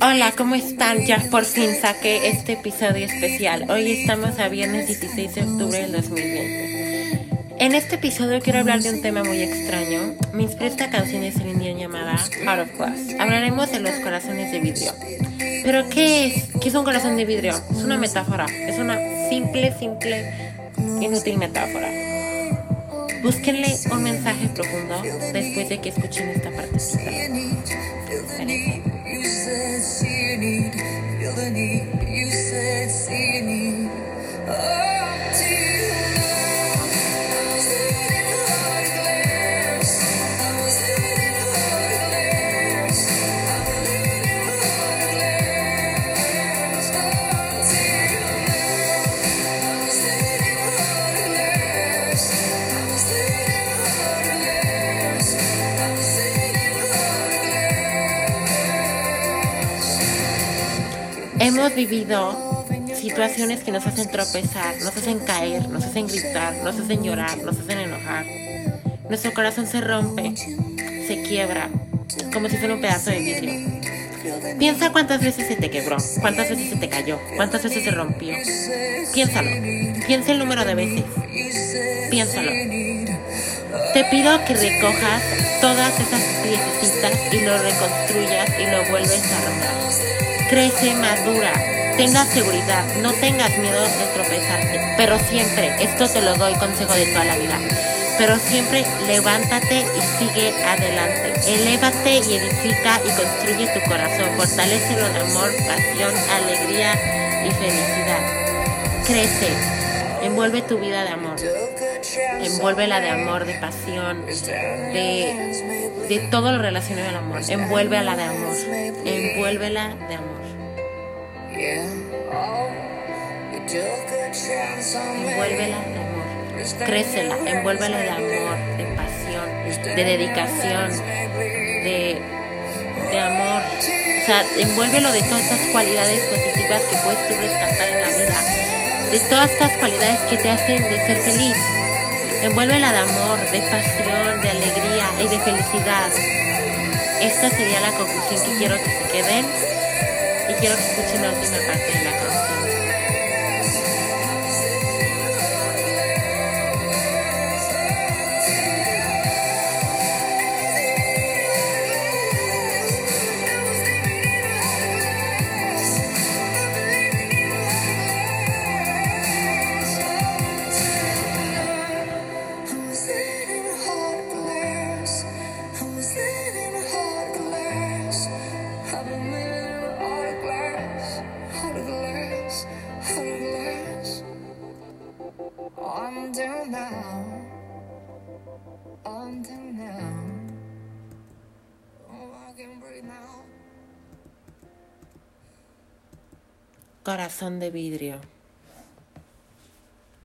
Hola, ¿cómo están? Ya por fin saqué este episodio especial. Hoy estamos a viernes 16 de octubre del 2020. En este episodio quiero hablar de un tema muy extraño. Me inspiró esta canción de Celine llamada Heart of Glass. Hablaremos de los corazones de vidrio. Pero ¿qué es? ¿Qué es un corazón de vidrio? Es una metáfora. Es una simple, simple, inútil metáfora. Búsquenle un mensaje profundo después de que escuchen esta partecita. Hemos vivido situaciones que nos hacen tropezar, nos hacen caer, nos hacen gritar, nos hacen llorar, nos hacen enojar. Nuestro corazón se rompe, se quiebra, como si fuera un pedazo de vidrio. Piensa cuántas veces se te quebró, cuántas veces se te cayó, cuántas veces se rompió. Piénsalo, piensa el número de veces. Piénsalo. Te pido que recojas todas esas piecitas y lo reconstruyas y lo vuelves a armar crece, madura, tenga seguridad, no tengas miedo de tropezarte, pero siempre, esto te lo doy consejo de toda la vida, pero siempre levántate y sigue adelante, elévate y edifica y construye tu corazón, fortalecelo de amor, pasión, alegría y felicidad. Crece, envuelve tu vida de amor, envuélvela de amor, de pasión, de, de todo lo relacionado al amor, envuélvela de amor, envuélvela de amor. Envuélvela de amor, crécela, envuélvela de amor, de pasión, de dedicación, de, de amor. O sea, envuélvelo de todas estas cualidades positivas que puedes tú rescatar en la vida, de todas estas cualidades que te hacen de ser feliz. Envuélvela de amor, de pasión, de alegría y de felicidad. Esta sería la conclusión que quiero que se queden y quiero que escuchen la última parte de la canción. Corazón de vidrio.